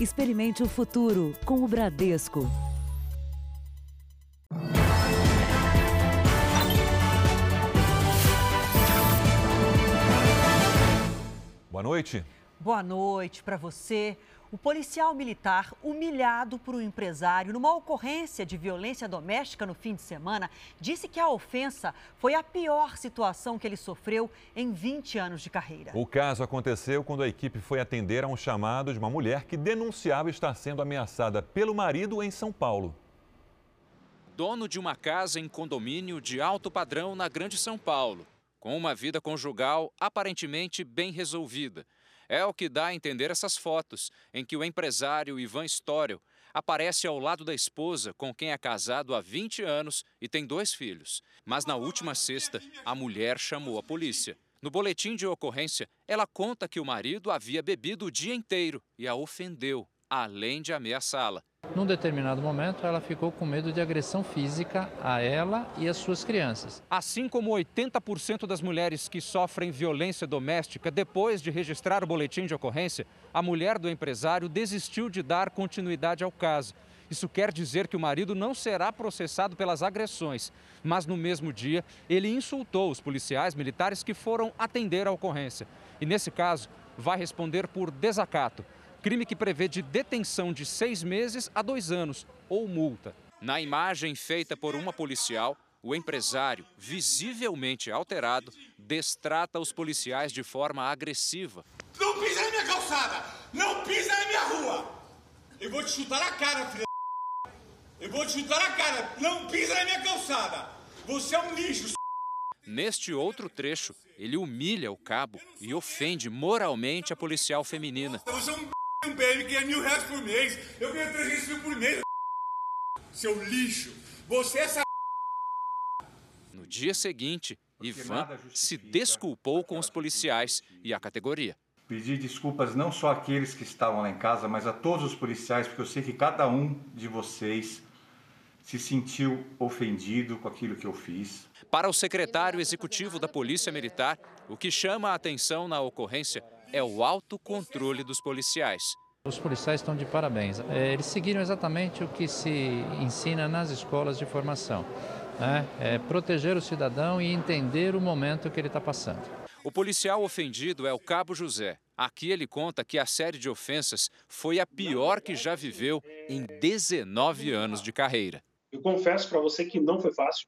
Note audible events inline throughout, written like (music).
Experimente o futuro com o Bradesco. Boa noite. Boa noite para você. O policial militar, humilhado por um empresário numa ocorrência de violência doméstica no fim de semana, disse que a ofensa foi a pior situação que ele sofreu em 20 anos de carreira. O caso aconteceu quando a equipe foi atender a um chamado de uma mulher que denunciava estar sendo ameaçada pelo marido em São Paulo. Dono de uma casa em condomínio de alto padrão na Grande São Paulo, com uma vida conjugal aparentemente bem resolvida. É o que dá a entender essas fotos, em que o empresário Ivan Storio aparece ao lado da esposa, com quem é casado há 20 anos e tem dois filhos. Mas na última sexta, a mulher chamou a polícia. No boletim de ocorrência, ela conta que o marido havia bebido o dia inteiro e a ofendeu, além de ameaçá-la. Num determinado momento, ela ficou com medo de agressão física a ela e as suas crianças. Assim como 80% das mulheres que sofrem violência doméstica depois de registrar o boletim de ocorrência, a mulher do empresário desistiu de dar continuidade ao caso. Isso quer dizer que o marido não será processado pelas agressões, mas no mesmo dia ele insultou os policiais militares que foram atender a ocorrência. E nesse caso, vai responder por desacato crime que prevê de detenção de seis meses a dois anos ou multa. Na imagem feita por uma policial, o empresário, visivelmente alterado, destrata os policiais de forma agressiva. Não pisa na minha calçada! Não pisa na minha rua! Eu vou te chutar na cara, filha Eu vou te chutar na cara! Não pisa na minha calçada! Você é um lixo! Neste outro trecho, ele humilha o cabo e ofende moralmente a policial feminina. Você é um um PM que ganha mil reais por mês. Eu ganho 300 mil por mês. Seu lixo. Você é essa. No dia seguinte, Ivan se desculpou com os policiais e a categoria. Pedi desculpas não só àqueles que estavam lá em casa, mas a todos os policiais, porque eu sei que cada um de vocês se sentiu ofendido com aquilo que eu fiz. Para o secretário executivo da Polícia Militar, o que chama a atenção na ocorrência é o autocontrole dos policiais. Os policiais estão de parabéns. É, eles seguiram exatamente o que se ensina nas escolas de formação. Né? É proteger o cidadão e entender o momento que ele está passando. O policial ofendido é o Cabo José. Aqui ele conta que a série de ofensas foi a pior que já viveu em 19 anos de carreira. Eu confesso para você que não foi fácil,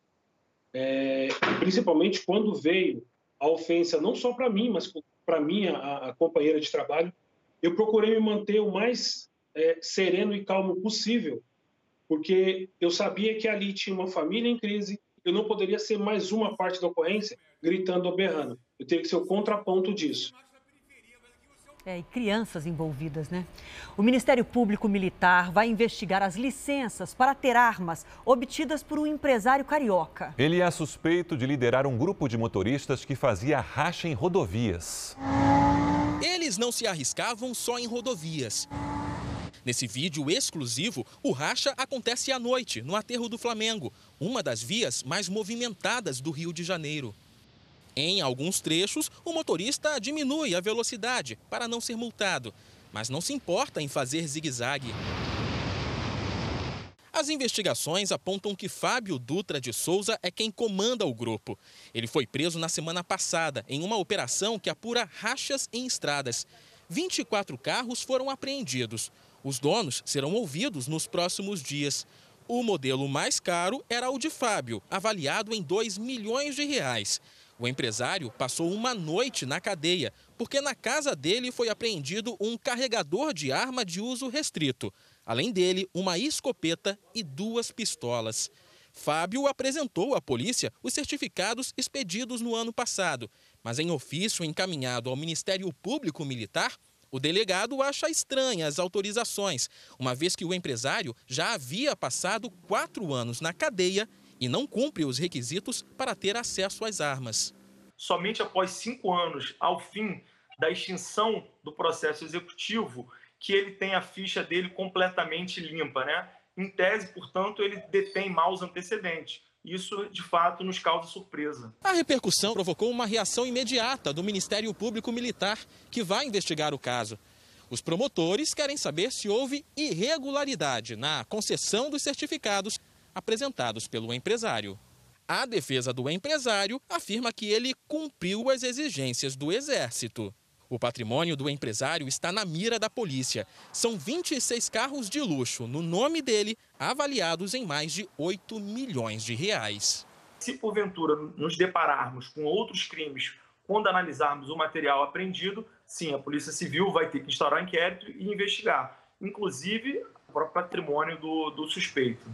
é, principalmente quando veio a ofensa, não só para mim, mas para mim, a, a, companheira de trabalho, eu procurei me manter o mais é, sereno e calmo possível, porque eu sabia que ali tinha uma família em crise, eu não poderia ser mais uma parte da ocorrência gritando ou berrando. Eu teria que ser o contraponto disso. É, e crianças envolvidas, né? O Ministério Público Militar vai investigar as licenças para ter armas obtidas por um empresário carioca. Ele é suspeito de liderar um grupo de motoristas que fazia racha em rodovias. Eles não se arriscavam só em rodovias. Nesse vídeo exclusivo, o racha acontece à noite, no aterro do Flamengo, uma das vias mais movimentadas do Rio de Janeiro. Em alguns trechos, o motorista diminui a velocidade para não ser multado, mas não se importa em fazer zigue-zague. As investigações apontam que Fábio Dutra de Souza é quem comanda o grupo. Ele foi preso na semana passada em uma operação que apura rachas em estradas. 24 carros foram apreendidos. Os donos serão ouvidos nos próximos dias. O modelo mais caro era o de Fábio, avaliado em 2 milhões de reais. O empresário passou uma noite na cadeia, porque na casa dele foi apreendido um carregador de arma de uso restrito. Além dele, uma escopeta e duas pistolas. Fábio apresentou à polícia os certificados expedidos no ano passado, mas em ofício encaminhado ao Ministério Público Militar, o delegado acha estranhas as autorizações, uma vez que o empresário já havia passado quatro anos na cadeia e não cumpre os requisitos para ter acesso às armas. Somente após cinco anos, ao fim da extinção do processo executivo, que ele tem a ficha dele completamente limpa, né? Em tese, portanto, ele detém maus antecedentes. Isso, de fato, nos causa surpresa. A repercussão provocou uma reação imediata do Ministério Público Militar, que vai investigar o caso. Os promotores querem saber se houve irregularidade na concessão dos certificados apresentados pelo empresário. A defesa do empresário afirma que ele cumpriu as exigências do Exército. O patrimônio do empresário está na mira da polícia. São 26 carros de luxo no nome dele, avaliados em mais de 8 milhões de reais. Se porventura nos depararmos com outros crimes quando analisarmos o material apreendido, sim, a Polícia Civil vai ter que instaurar inquérito e investigar, inclusive o próprio patrimônio do, do suspeito.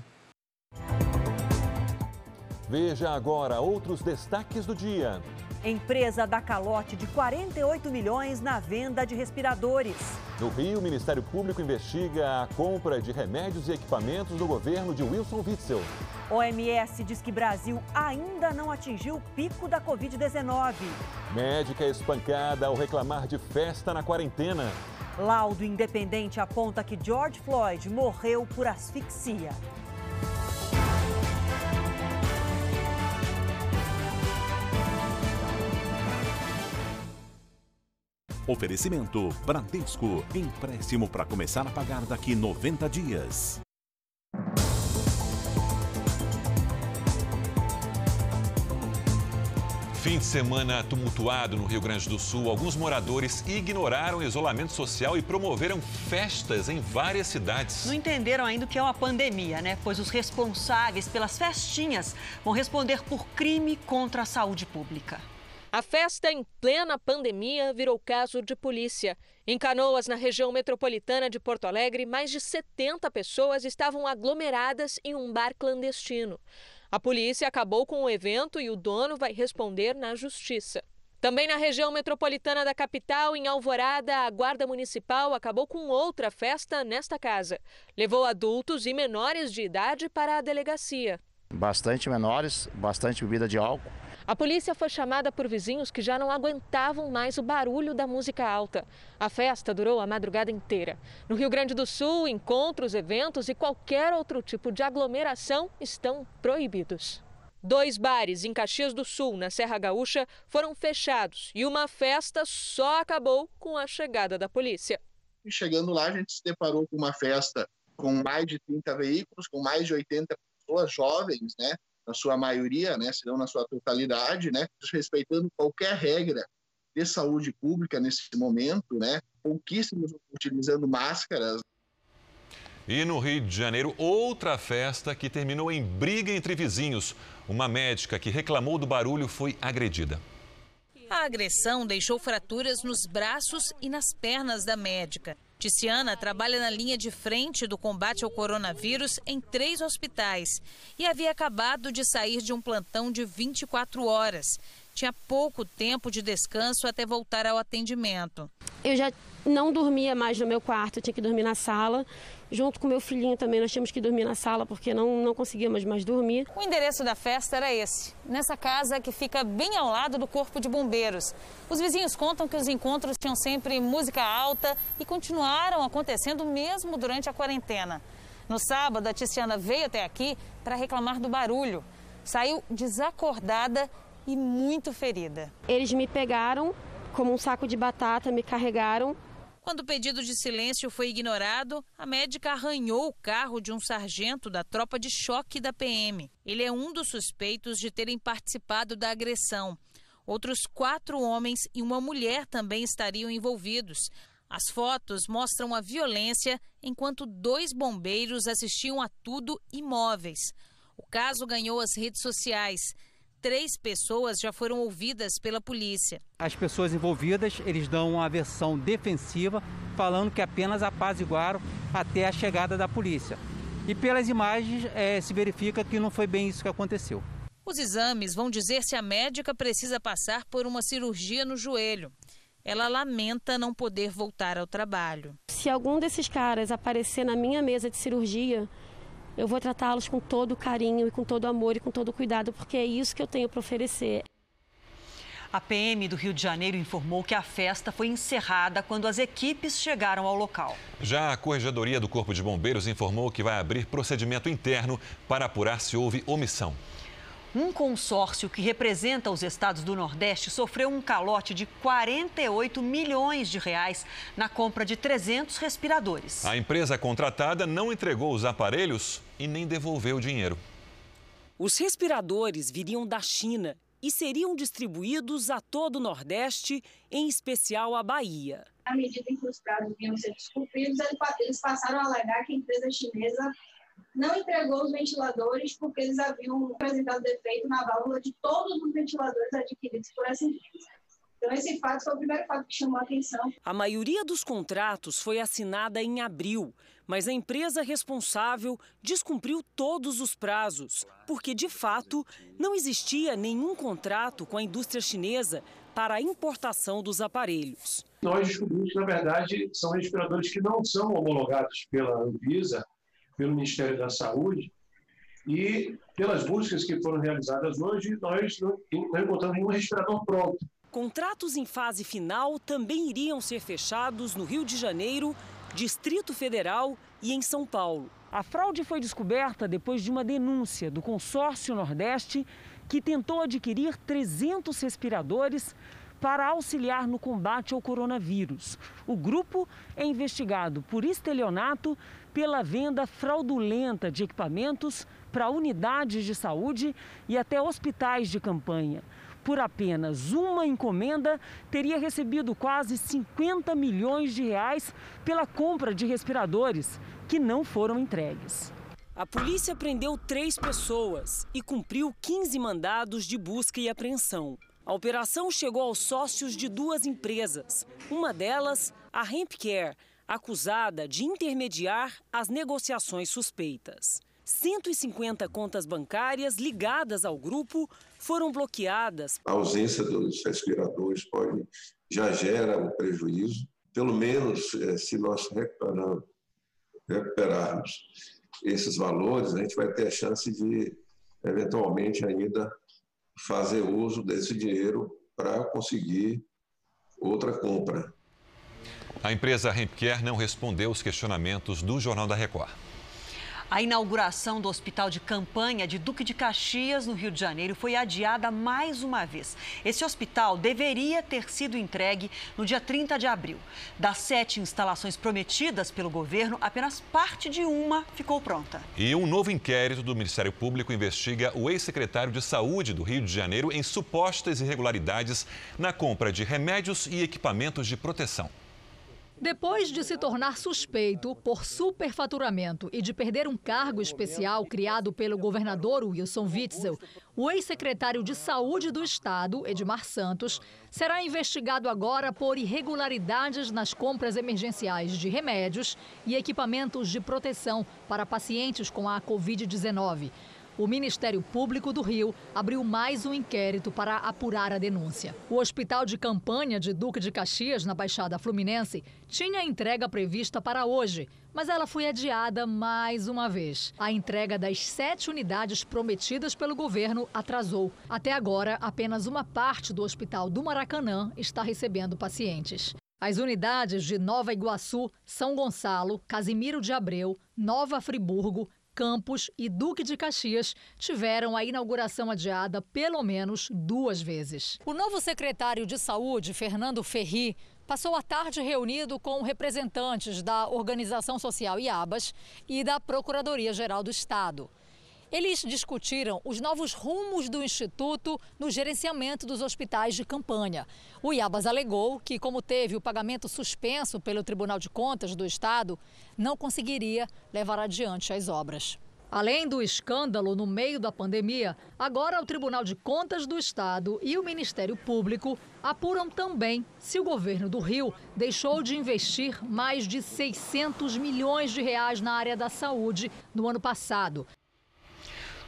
Veja agora outros destaques do dia. Empresa dá calote de 48 milhões na venda de respiradores. No Rio, o Ministério Público investiga a compra de remédios e equipamentos do governo de Wilson Witzel. OMS diz que Brasil ainda não atingiu o pico da Covid-19. Médica espancada ao reclamar de festa na quarentena. Laudo independente aponta que George Floyd morreu por asfixia. Oferecimento Bradesco. Empréstimo para começar a pagar daqui 90 dias. Fim de semana tumultuado no Rio Grande do Sul. Alguns moradores ignoraram o isolamento social e promoveram festas em várias cidades. Não entenderam ainda o que é uma pandemia, né? Pois os responsáveis pelas festinhas vão responder por crime contra a saúde pública. A festa em plena pandemia virou caso de polícia. Em Canoas, na região metropolitana de Porto Alegre, mais de 70 pessoas estavam aglomeradas em um bar clandestino. A polícia acabou com o evento e o dono vai responder na justiça. Também na região metropolitana da capital, em Alvorada, a Guarda Municipal acabou com outra festa nesta casa. Levou adultos e menores de idade para a delegacia. Bastante menores, bastante bebida de álcool. A polícia foi chamada por vizinhos que já não aguentavam mais o barulho da música alta. A festa durou a madrugada inteira. No Rio Grande do Sul, encontros, eventos e qualquer outro tipo de aglomeração estão proibidos. Dois bares em Caxias do Sul, na Serra Gaúcha, foram fechados e uma festa só acabou com a chegada da polícia. Chegando lá, a gente se deparou com uma festa com mais de 30 veículos, com mais de 80 pessoas jovens, né? Na sua maioria, né, se não na sua totalidade, né, respeitando qualquer regra de saúde pública nesse momento, né, pouquíssimos utilizando máscaras. E no Rio de Janeiro, outra festa que terminou em briga entre vizinhos. Uma médica que reclamou do barulho foi agredida. A agressão deixou fraturas nos braços e nas pernas da médica. Ticiana trabalha na linha de frente do combate ao coronavírus em três hospitais e havia acabado de sair de um plantão de 24 horas. Tinha pouco tempo de descanso até voltar ao atendimento. Eu já não dormia mais no meu quarto, eu tinha que dormir na sala. Junto com meu filhinho também, nós tínhamos que dormir na sala porque não, não conseguíamos mais dormir. O endereço da festa era esse, nessa casa que fica bem ao lado do Corpo de Bombeiros. Os vizinhos contam que os encontros tinham sempre música alta e continuaram acontecendo mesmo durante a quarentena. No sábado, a Tiziana veio até aqui para reclamar do barulho. Saiu desacordada e muito ferida. Eles me pegaram como um saco de batata, me carregaram quando o pedido de silêncio foi ignorado, a médica arranhou o carro de um sargento da tropa de choque da PM. Ele é um dos suspeitos de terem participado da agressão. Outros quatro homens e uma mulher também estariam envolvidos. As fotos mostram a violência enquanto dois bombeiros assistiam a tudo imóveis. O caso ganhou as redes sociais três pessoas já foram ouvidas pela polícia. As pessoas envolvidas, eles dão uma versão defensiva, falando que apenas apaziguaram até a chegada da polícia. E pelas imagens é, se verifica que não foi bem isso que aconteceu. Os exames vão dizer se a médica precisa passar por uma cirurgia no joelho. Ela lamenta não poder voltar ao trabalho. Se algum desses caras aparecer na minha mesa de cirurgia, eu vou tratá-los com todo carinho e com todo amor e com todo cuidado, porque é isso que eu tenho para oferecer. A PM do Rio de Janeiro informou que a festa foi encerrada quando as equipes chegaram ao local. Já a Corregedoria do Corpo de Bombeiros informou que vai abrir procedimento interno para apurar se houve omissão. Um consórcio que representa os estados do Nordeste sofreu um calote de 48 milhões de reais na compra de 300 respiradores. A empresa contratada não entregou os aparelhos e nem devolveu o dinheiro. Os respiradores viriam da China e seriam distribuídos a todo o Nordeste, em especial a Bahia. À medida em que os prazos vinham ser descumpridos, eles passaram a alegar que a empresa chinesa não entregou os ventiladores porque eles haviam apresentado defeito na válvula de todos os ventiladores adquiridos por essa empresa. Então, esse fato foi o primeiro fato que chamou a atenção. A maioria dos contratos foi assinada em abril, mas a empresa responsável descumpriu todos os prazos, porque, de fato, não existia nenhum contrato com a indústria chinesa para a importação dos aparelhos. Nós descobrimos que, na verdade, são respiradores que não são homologados pela Anvisa, pelo Ministério da Saúde, e pelas buscas que foram realizadas hoje, nós não, encontramos nenhum respirador pronto. Contratos em fase final também iriam ser fechados no Rio de Janeiro, Distrito Federal e em São Paulo. A fraude foi descoberta depois de uma denúncia do Consórcio Nordeste, que tentou adquirir 300 respiradores para auxiliar no combate ao coronavírus. O grupo é investigado por estelionato pela venda fraudulenta de equipamentos para unidades de saúde e até hospitais de campanha por apenas uma encomenda, teria recebido quase 50 milhões de reais pela compra de respiradores que não foram entregues. A polícia prendeu três pessoas e cumpriu 15 mandados de busca e apreensão. A operação chegou aos sócios de duas empresas, uma delas, a Hempcare, acusada de intermediar as negociações suspeitas. 150 contas bancárias ligadas ao grupo foram bloqueadas. A ausência dos respiradores pode já gera um prejuízo. Pelo menos, eh, se nós recuperarmos esses valores, a gente vai ter a chance de, eventualmente, ainda fazer uso desse dinheiro para conseguir outra compra. A empresa Rempcare não respondeu os questionamentos do Jornal da Record. A inauguração do hospital de campanha de Duque de Caxias, no Rio de Janeiro, foi adiada mais uma vez. Esse hospital deveria ter sido entregue no dia 30 de abril. Das sete instalações prometidas pelo governo, apenas parte de uma ficou pronta. E um novo inquérito do Ministério Público investiga o ex-secretário de Saúde do Rio de Janeiro em supostas irregularidades na compra de remédios e equipamentos de proteção. Depois de se tornar suspeito por superfaturamento e de perder um cargo especial criado pelo governador Wilson Witzel, o ex-secretário de Saúde do Estado, Edmar Santos, será investigado agora por irregularidades nas compras emergenciais de remédios e equipamentos de proteção para pacientes com a Covid-19 o Ministério Público do Rio abriu mais um inquérito para apurar a denúncia. O hospital de campanha de Duque de Caxias, na Baixada Fluminense, tinha entrega prevista para hoje, mas ela foi adiada mais uma vez. A entrega das sete unidades prometidas pelo governo atrasou. Até agora, apenas uma parte do hospital do Maracanã está recebendo pacientes. As unidades de Nova Iguaçu, São Gonçalo, Casimiro de Abreu, Nova Friburgo, Campos e Duque de Caxias tiveram a inauguração adiada pelo menos duas vezes. O novo secretário de Saúde, Fernando Ferri, passou a tarde reunido com representantes da Organização Social IABAS e da Procuradoria-Geral do Estado. Eles discutiram os novos rumos do Instituto no gerenciamento dos hospitais de campanha. O Iabas alegou que, como teve o pagamento suspenso pelo Tribunal de Contas do Estado, não conseguiria levar adiante as obras. Além do escândalo no meio da pandemia, agora o Tribunal de Contas do Estado e o Ministério Público apuram também se o governo do Rio deixou de investir mais de 600 milhões de reais na área da saúde no ano passado.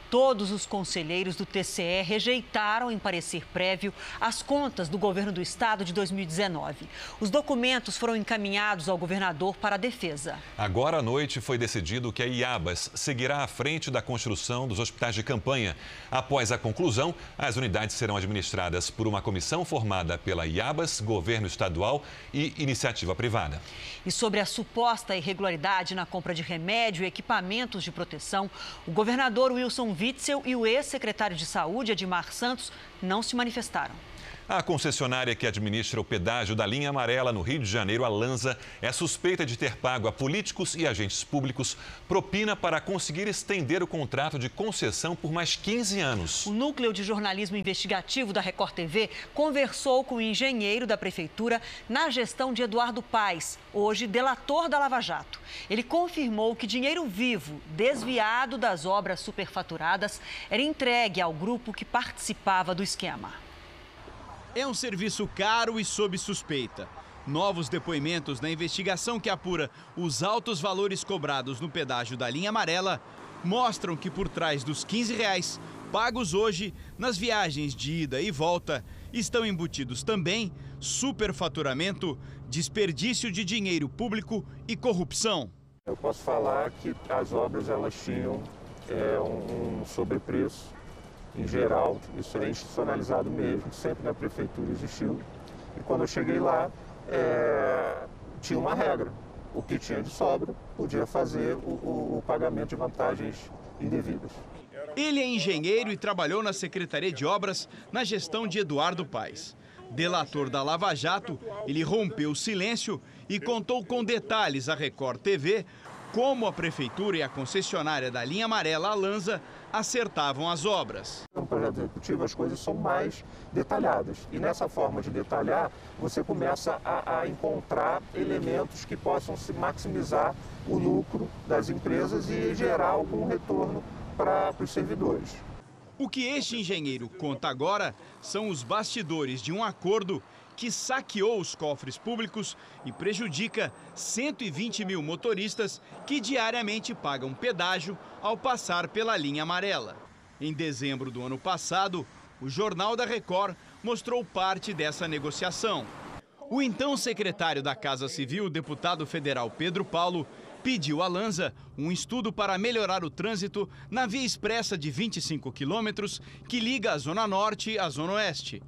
Todos os conselheiros do TCE rejeitaram em parecer prévio as contas do governo do estado de 2019. Os documentos foram encaminhados ao governador para a defesa. Agora à noite foi decidido que a IABAS seguirá à frente da construção dos hospitais de campanha. Após a conclusão, as unidades serão administradas por uma comissão formada pela IABAS, governo estadual e iniciativa privada. E sobre a suposta irregularidade na compra de remédio e equipamentos de proteção, o governador Wilson Witzel e o ex-secretário de Saúde, Edmar Santos, não se manifestaram. A concessionária que administra o pedágio da linha amarela no Rio de Janeiro, a Lanza, é suspeita de ter pago a políticos e agentes públicos propina para conseguir estender o contrato de concessão por mais 15 anos. O núcleo de jornalismo investigativo da Record TV conversou com o engenheiro da prefeitura na gestão de Eduardo Paes, hoje delator da Lava Jato. Ele confirmou que dinheiro vivo, desviado das obras superfaturadas, era entregue ao grupo que participava do esquema. É um serviço caro e sob suspeita. Novos depoimentos na investigação que apura os altos valores cobrados no pedágio da linha amarela mostram que por trás dos 15 reais pagos hoje nas viagens de ida e volta estão embutidos também superfaturamento, desperdício de dinheiro público e corrupção. Eu posso falar que as obras elas tinham é, um sobrepreço em geral, isso é institucionalizado mesmo, sempre na prefeitura existiu. E quando eu cheguei lá, é, tinha uma regra. O que tinha de sobra podia fazer o, o, o pagamento de vantagens indevidas. Ele é engenheiro e trabalhou na Secretaria de Obras na gestão de Eduardo Paes. Delator da Lava Jato, ele rompeu o silêncio e contou com detalhes à Record TV como a prefeitura e a concessionária da linha amarela Alanza acertavam as obras. No projeto executivo as coisas são mais detalhadas e nessa forma de detalhar você começa a, a encontrar elementos que possam se maximizar o lucro das empresas e gerar algum retorno para os servidores. O que este engenheiro conta agora são os bastidores de um acordo que saqueou os cofres públicos e prejudica 120 mil motoristas que diariamente pagam pedágio ao passar pela linha amarela. Em dezembro do ano passado, o Jornal da Record mostrou parte dessa negociação. O então secretário da Casa Civil, deputado federal Pedro Paulo, pediu à Lanza um estudo para melhorar o trânsito na via expressa de 25 quilômetros que liga a Zona Norte à Zona Oeste.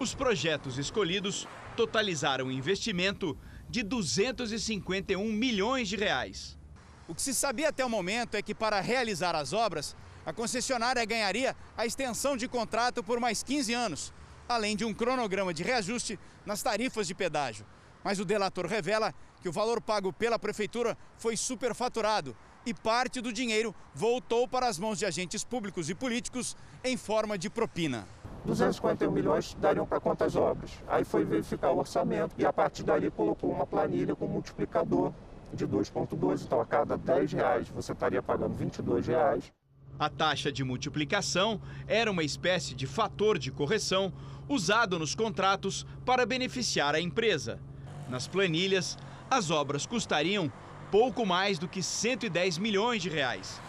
Os projetos escolhidos totalizaram um investimento de 251 milhões de reais. O que se sabia até o momento é que para realizar as obras, a concessionária ganharia a extensão de contrato por mais 15 anos, além de um cronograma de reajuste nas tarifas de pedágio. Mas o delator revela que o valor pago pela prefeitura foi superfaturado e parte do dinheiro voltou para as mãos de agentes públicos e políticos em forma de propina. 251 milhões dariam para quantas obras? Aí foi verificar o orçamento e a partir dali colocou uma planilha com multiplicador de 2,2. Então a cada 10 reais você estaria pagando 22 reais. A taxa de multiplicação era uma espécie de fator de correção usado nos contratos para beneficiar a empresa. Nas planilhas, as obras custariam pouco mais do que 110 milhões de reais.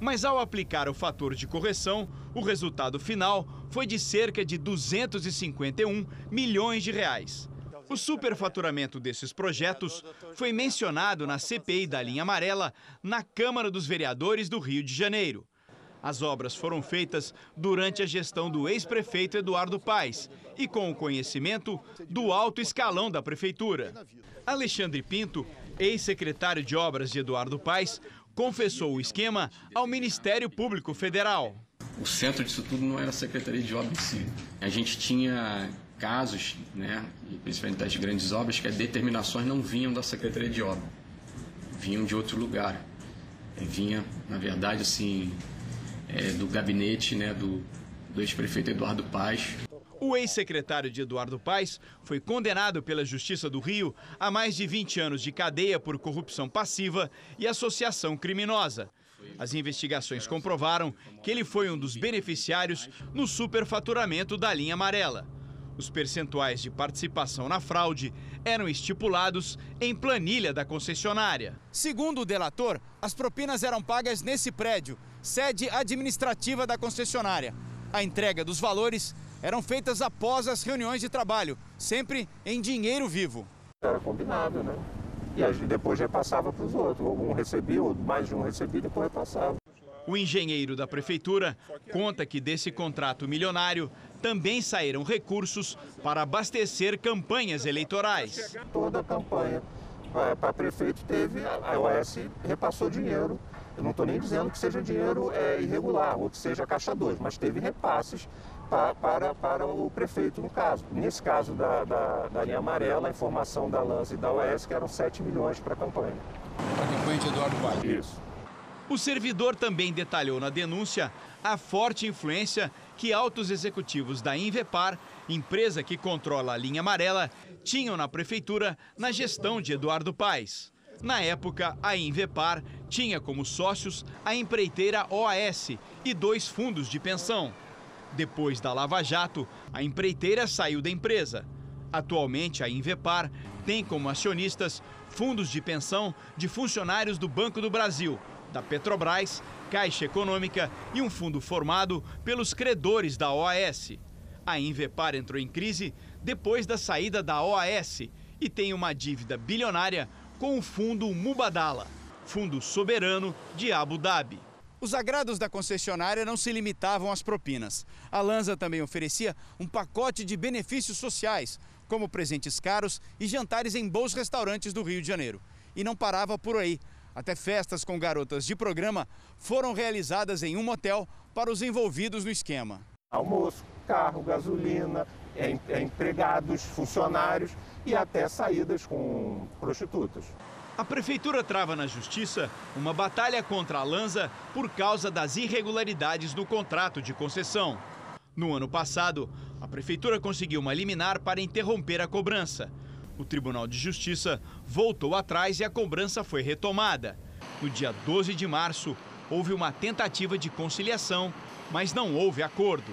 Mas ao aplicar o fator de correção, o resultado final foi de cerca de 251 milhões de reais. O superfaturamento desses projetos foi mencionado na CPI da linha amarela na Câmara dos Vereadores do Rio de Janeiro. As obras foram feitas durante a gestão do ex-prefeito Eduardo Paes e com o conhecimento do alto escalão da prefeitura. Alexandre Pinto, ex-secretário de obras de Eduardo Paes, confessou o esquema ao Ministério Público Federal. O centro disso tudo não era a Secretaria de Obras em si. A gente tinha casos, né, principalmente das grandes obras, que as determinações não vinham da Secretaria de Obras, vinham de outro lugar. É, vinha, na verdade, assim, é, do gabinete né, do, do ex-prefeito Eduardo Paz. O ex-secretário de Eduardo Paes foi condenado pela Justiça do Rio a mais de 20 anos de cadeia por corrupção passiva e associação criminosa. As investigações comprovaram que ele foi um dos beneficiários no superfaturamento da linha amarela. Os percentuais de participação na fraude eram estipulados em planilha da concessionária. Segundo o delator, as propinas eram pagas nesse prédio, sede administrativa da concessionária. A entrega dos valores eram feitas após as reuniões de trabalho, sempre em dinheiro vivo. Era combinado, né? E aí depois repassava para os outros. Um recebia, ou mais de um recebia, depois repassava. O engenheiro da prefeitura conta que desse contrato milionário também saíram recursos para abastecer campanhas eleitorais. Toda a campanha para prefeito teve, a OAS repassou dinheiro. Eu não estou nem dizendo que seja dinheiro é, irregular ou que seja caixa 2, mas teve repasses para, para, para o prefeito, no caso. Nesse caso da, da, da linha amarela, a informação da Lança e da OAS que eram 7 milhões para a campanha. De Eduardo Paes. Isso. O servidor também detalhou na denúncia a forte influência que altos executivos da Invepar, empresa que controla a linha amarela, tinham na prefeitura na gestão de Eduardo Paes. Na época, a Invepar tinha como sócios a empreiteira OAS e dois fundos de pensão. Depois da Lava Jato, a empreiteira saiu da empresa. Atualmente, a Invepar tem como acionistas fundos de pensão de funcionários do Banco do Brasil, da Petrobras, Caixa Econômica e um fundo formado pelos credores da OAS. A Invepar entrou em crise depois da saída da OAS e tem uma dívida bilionária com o fundo Mubadala, fundo soberano de Abu Dhabi. Os agrados da concessionária não se limitavam às propinas. A Lanza também oferecia um pacote de benefícios sociais, como presentes caros e jantares em bons restaurantes do Rio de Janeiro. E não parava por aí. Até festas com garotas de programa foram realizadas em um motel para os envolvidos no esquema. Almoço, carro, gasolina, empregados, funcionários e até saídas com prostitutas. A prefeitura trava na justiça uma batalha contra a Lanza por causa das irregularidades no contrato de concessão. No ano passado, a prefeitura conseguiu uma liminar para interromper a cobrança. O Tribunal de Justiça voltou atrás e a cobrança foi retomada. No dia 12 de março, houve uma tentativa de conciliação, mas não houve acordo.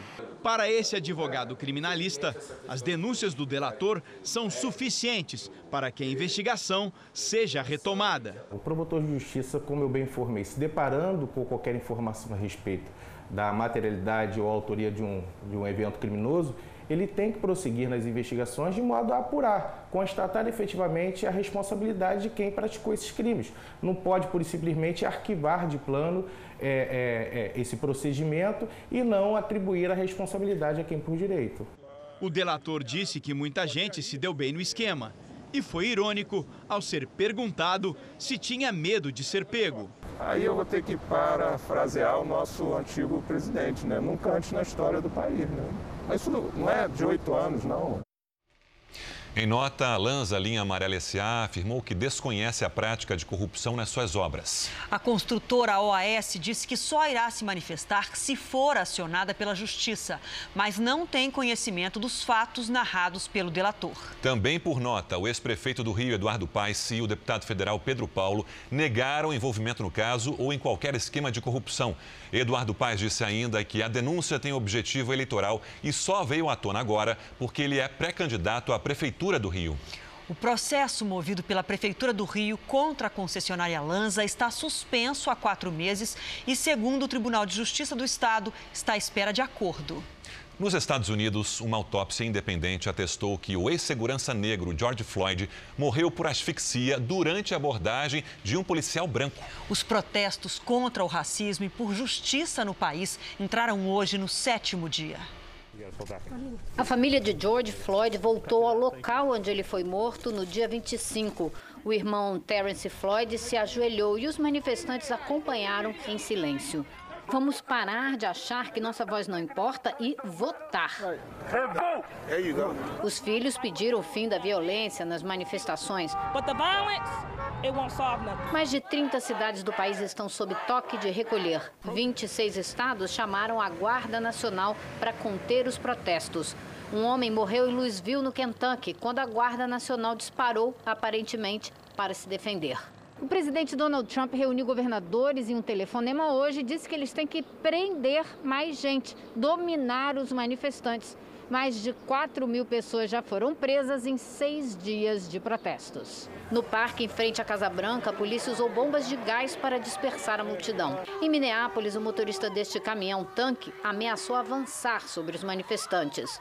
Para esse advogado criminalista, as denúncias do delator são suficientes para que a investigação seja retomada. O promotor de justiça, como eu bem informei, se deparando com qualquer informação a respeito da materialidade ou autoria de um, de um evento criminoso, ele tem que prosseguir nas investigações de modo a apurar, constatar efetivamente a responsabilidade de quem praticou esses crimes. Não pode, por simplesmente, arquivar de plano é, é, é, esse procedimento e não atribuir a responsabilidade a quem por direito. O delator disse que muita gente se deu bem no esquema e foi irônico ao ser perguntado se tinha medo de ser pego. Aí eu vou ter que parafrasear o nosso antigo presidente, né? Nunca antes na história do país, né? Mas isso não é de oito anos, não. Em nota, a Lanza Linha Amarela SA afirmou que desconhece a prática de corrupção nas suas obras. A construtora OAS disse que só irá se manifestar se for acionada pela Justiça, mas não tem conhecimento dos fatos narrados pelo delator. Também por nota, o ex-prefeito do Rio, Eduardo Paes, e o deputado federal Pedro Paulo negaram envolvimento no caso ou em qualquer esquema de corrupção. Eduardo Paes disse ainda que a denúncia tem objetivo eleitoral e só veio à tona agora porque ele é pré-candidato à prefeitura do Rio. O processo movido pela Prefeitura do Rio contra a concessionária Lanza está suspenso há quatro meses e, segundo o Tribunal de Justiça do Estado, está à espera de acordo. Nos Estados Unidos, uma autópsia independente atestou que o ex-segurança negro George Floyd morreu por asfixia durante a abordagem de um policial branco. Os protestos contra o racismo e por justiça no país entraram hoje no sétimo dia. A família de George Floyd voltou ao local onde ele foi morto no dia 25. O irmão Terence Floyd se ajoelhou e os manifestantes acompanharam em silêncio. Vamos parar de achar que nossa voz não importa e votar. Os filhos pediram o fim da violência nas manifestações. Mais de 30 cidades do país estão sob toque de recolher. 26 estados chamaram a Guarda Nacional para conter os protestos. Um homem morreu em Louisville, no Kentucky, quando a Guarda Nacional disparou, aparentemente, para se defender. O presidente Donald Trump reuniu governadores em um telefonema hoje e disse que eles têm que prender mais gente, dominar os manifestantes. Mais de 4 mil pessoas já foram presas em seis dias de protestos. No parque, em frente à Casa Branca, a polícia usou bombas de gás para dispersar a multidão. Em Minneapolis, o motorista deste caminhão-tanque ameaçou avançar sobre os manifestantes.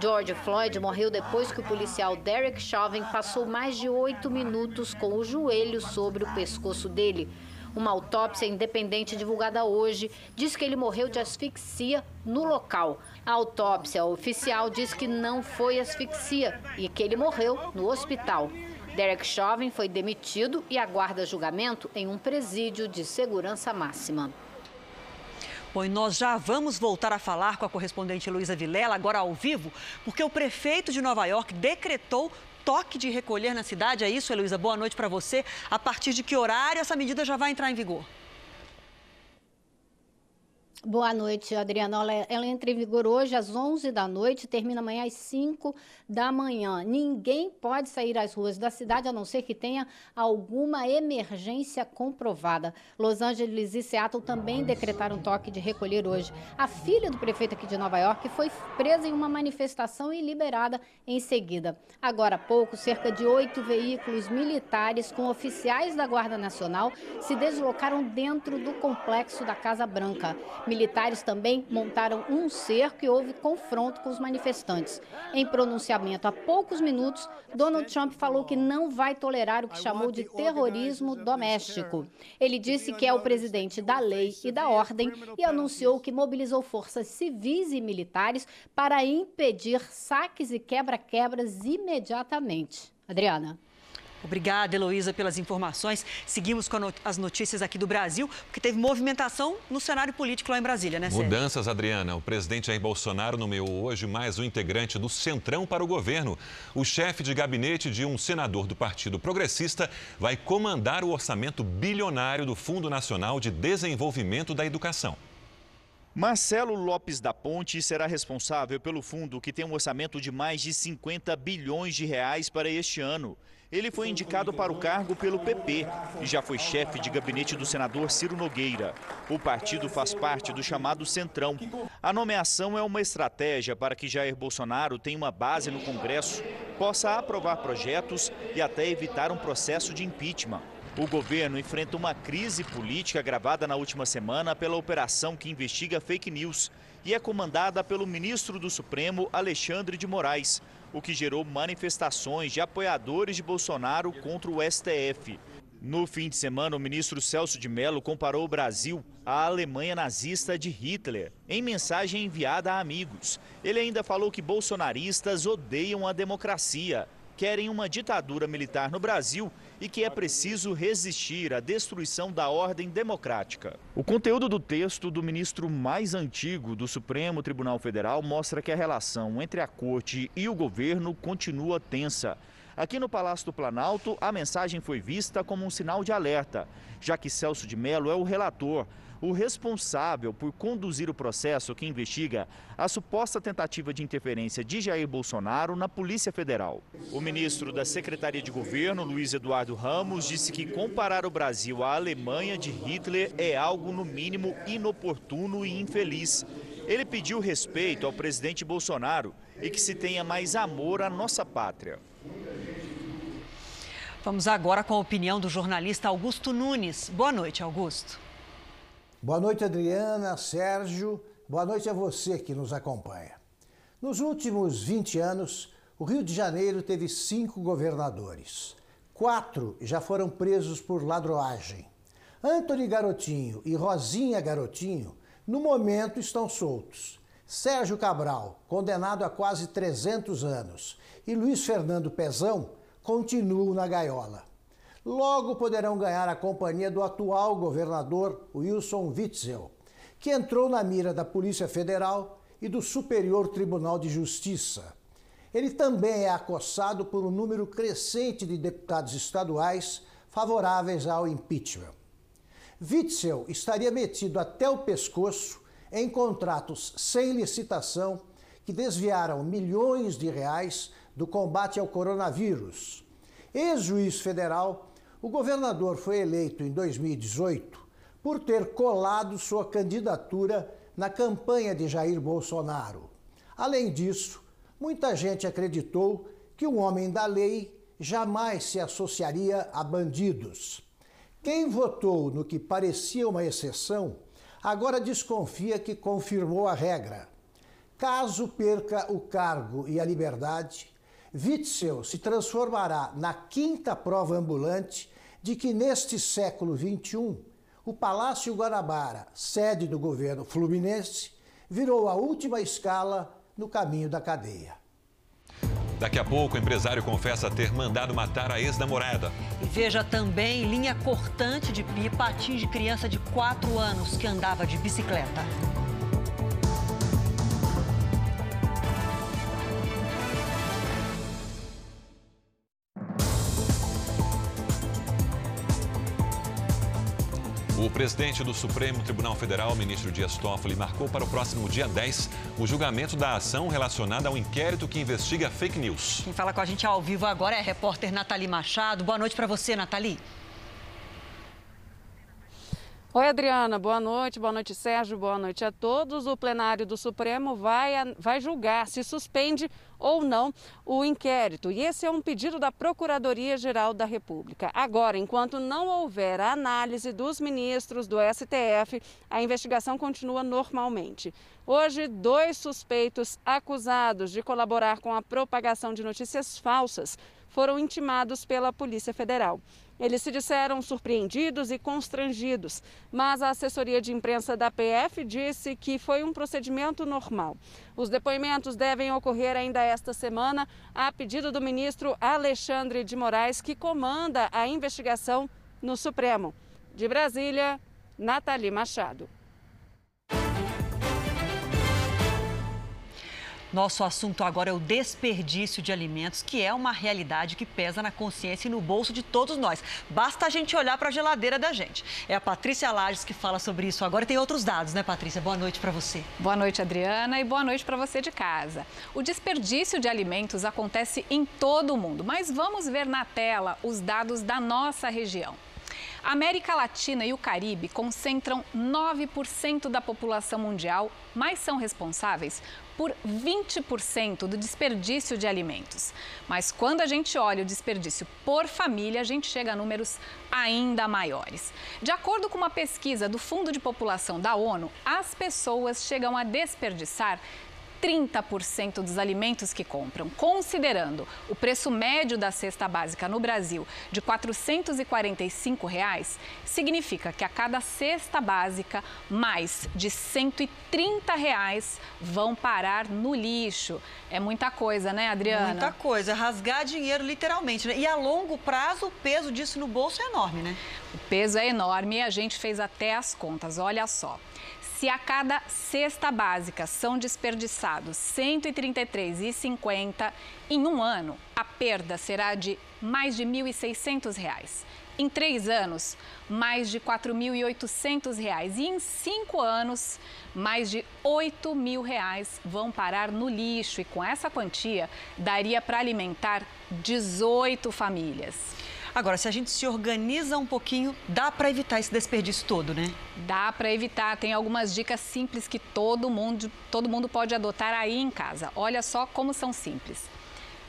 George Floyd morreu depois que o policial Derek Chauvin passou mais de oito minutos com o joelho sobre o pescoço dele. Uma autópsia independente divulgada hoje diz que ele morreu de asfixia no local. A autópsia oficial diz que não foi asfixia e que ele morreu no hospital. Derek Chauvin foi demitido e aguarda julgamento em um presídio de segurança máxima. Bom, e nós já vamos voltar a falar com a correspondente Luísa Vilela, agora ao vivo, porque o prefeito de Nova York decretou toque de recolher na cidade. É isso, Heloísa? Boa noite para você. A partir de que horário essa medida já vai entrar em vigor? Boa noite, Adriana. Ela, entra em vigor hoje às 11 da noite, termina amanhã às 5 da manhã. Ninguém pode sair às ruas da cidade a não ser que tenha alguma emergência comprovada. Los Angeles e Seattle também decretaram toque de recolher hoje. A filha do prefeito aqui de Nova York foi presa em uma manifestação e liberada em seguida. Agora há pouco, cerca de oito veículos militares com oficiais da Guarda Nacional se deslocaram dentro do complexo da Casa Branca. Militares também montaram um cerco e houve confronto com os manifestantes. Em pronunciamento há poucos minutos, Donald Trump falou que não vai tolerar o que chamou de terrorismo doméstico. Ele disse que é o presidente da lei e da ordem e anunciou que mobilizou forças civis e militares para impedir saques e quebra-quebras imediatamente. Adriana. Obrigada, Heloísa, pelas informações. Seguimos com as notícias aqui do Brasil, porque teve movimentação no cenário político lá em Brasília, né, Sérgio? Mudanças, Adriana. O presidente Jair Bolsonaro nomeou hoje mais um integrante do Centrão para o governo. O chefe de gabinete de um senador do Partido Progressista vai comandar o orçamento bilionário do Fundo Nacional de Desenvolvimento da Educação. Marcelo Lopes da Ponte será responsável pelo fundo que tem um orçamento de mais de 50 bilhões de reais para este ano. Ele foi indicado para o cargo pelo PP e já foi chefe de gabinete do senador Ciro Nogueira. O partido faz parte do chamado Centrão. A nomeação é uma estratégia para que Jair Bolsonaro tenha uma base no Congresso, possa aprovar projetos e até evitar um processo de impeachment. O governo enfrenta uma crise política agravada na última semana pela operação que investiga fake news e é comandada pelo ministro do Supremo, Alexandre de Moraes o que gerou manifestações de apoiadores de Bolsonaro contra o STF. No fim de semana, o ministro Celso de Mello comparou o Brasil à Alemanha nazista de Hitler, em mensagem enviada a amigos. Ele ainda falou que bolsonaristas odeiam a democracia querem uma ditadura militar no Brasil e que é preciso resistir à destruição da ordem democrática. O conteúdo do texto do ministro mais antigo do Supremo Tribunal Federal mostra que a relação entre a corte e o governo continua tensa. Aqui no Palácio do Planalto, a mensagem foi vista como um sinal de alerta, já que Celso de Mello é o relator o responsável por conduzir o processo que investiga a suposta tentativa de interferência de Jair Bolsonaro na Polícia Federal. O ministro da Secretaria de Governo, Luiz Eduardo Ramos, disse que comparar o Brasil à Alemanha de Hitler é algo, no mínimo, inoportuno e infeliz. Ele pediu respeito ao presidente Bolsonaro e que se tenha mais amor à nossa pátria. Vamos agora com a opinião do jornalista Augusto Nunes. Boa noite, Augusto. Boa noite, Adriana, Sérgio. Boa noite a você que nos acompanha. Nos últimos 20 anos, o Rio de Janeiro teve cinco governadores. Quatro já foram presos por ladroagem. Antony Garotinho e Rosinha Garotinho, no momento, estão soltos. Sérgio Cabral, condenado a quase 300 anos, e Luiz Fernando Pezão continuam na gaiola logo poderão ganhar a companhia do atual governador Wilson Witzel, que entrou na mira da Polícia Federal e do Superior Tribunal de Justiça. Ele também é acossado por um número crescente de deputados estaduais favoráveis ao impeachment. Witzel estaria metido até o pescoço em contratos sem licitação que desviaram milhões de reais do combate ao coronavírus. Ex-juiz federal o governador foi eleito em 2018 por ter colado sua candidatura na campanha de Jair Bolsonaro. Além disso, muita gente acreditou que um homem da lei jamais se associaria a bandidos. Quem votou no que parecia uma exceção, agora desconfia que confirmou a regra. Caso perca o cargo e a liberdade, Witzel se transformará na quinta prova ambulante de que neste século XXI, o Palácio Guanabara, sede do governo fluminense, virou a última escala no caminho da cadeia. Daqui a pouco, o empresário confessa ter mandado matar a ex-namorada. E veja também, linha cortante de pipa atinge criança de 4 anos que andava de bicicleta. Presidente do Supremo Tribunal Federal, ministro Dias Toffoli, marcou para o próximo dia 10 o julgamento da ação relacionada ao inquérito que investiga fake news. Quem fala com a gente ao vivo agora é a repórter Nathalie Machado. Boa noite para você, Nathalie. Oi, Adriana. Boa noite. Boa noite, Sérgio. Boa noite a todos. O plenário do Supremo vai, vai julgar se suspende ou não o inquérito. E esse é um pedido da Procuradoria-Geral da República. Agora, enquanto não houver análise dos ministros do STF, a investigação continua normalmente. Hoje, dois suspeitos acusados de colaborar com a propagação de notícias falsas foram intimados pela Polícia Federal. Eles se disseram surpreendidos e constrangidos, mas a assessoria de imprensa da PF disse que foi um procedimento normal. Os depoimentos devem ocorrer ainda esta semana, a pedido do ministro Alexandre de Moraes, que comanda a investigação no Supremo. De Brasília, Nathalie Machado. Nosso assunto agora é o desperdício de alimentos, que é uma realidade que pesa na consciência e no bolso de todos nós. Basta a gente olhar para a geladeira da gente. É a Patrícia Lages que fala sobre isso agora. Tem outros dados, né, Patrícia? Boa noite para você. Boa noite, Adriana, e boa noite para você de casa. O desperdício de alimentos acontece em todo o mundo, mas vamos ver na tela os dados da nossa região. América Latina e o Caribe concentram 9% da população mundial, mas são responsáveis por 20% do desperdício de alimentos. Mas quando a gente olha o desperdício por família, a gente chega a números ainda maiores. De acordo com uma pesquisa do Fundo de População da ONU, as pessoas chegam a desperdiçar 30% dos alimentos que compram. Considerando o preço médio da cesta básica no Brasil de 445 reais, significa que a cada cesta básica, mais de 130 reais vão parar no lixo. É muita coisa, né, Adriana? Muita coisa. Rasgar dinheiro, literalmente. Né? E a longo prazo, o peso disso no bolso é enorme, né? O peso é enorme e a gente fez até as contas. Olha só. Se a cada cesta básica são desperdiçados 133,50 em um ano, a perda será de mais de R$ 1.600. Em três anos, mais de R$ 4.800. E em cinco anos, mais de 8 mil reais vão parar no lixo. E com essa quantia, daria para alimentar 18 famílias. Agora, se a gente se organiza um pouquinho, dá para evitar esse desperdício todo, né? Dá para evitar. Tem algumas dicas simples que todo mundo, todo mundo pode adotar aí em casa. Olha só como são simples.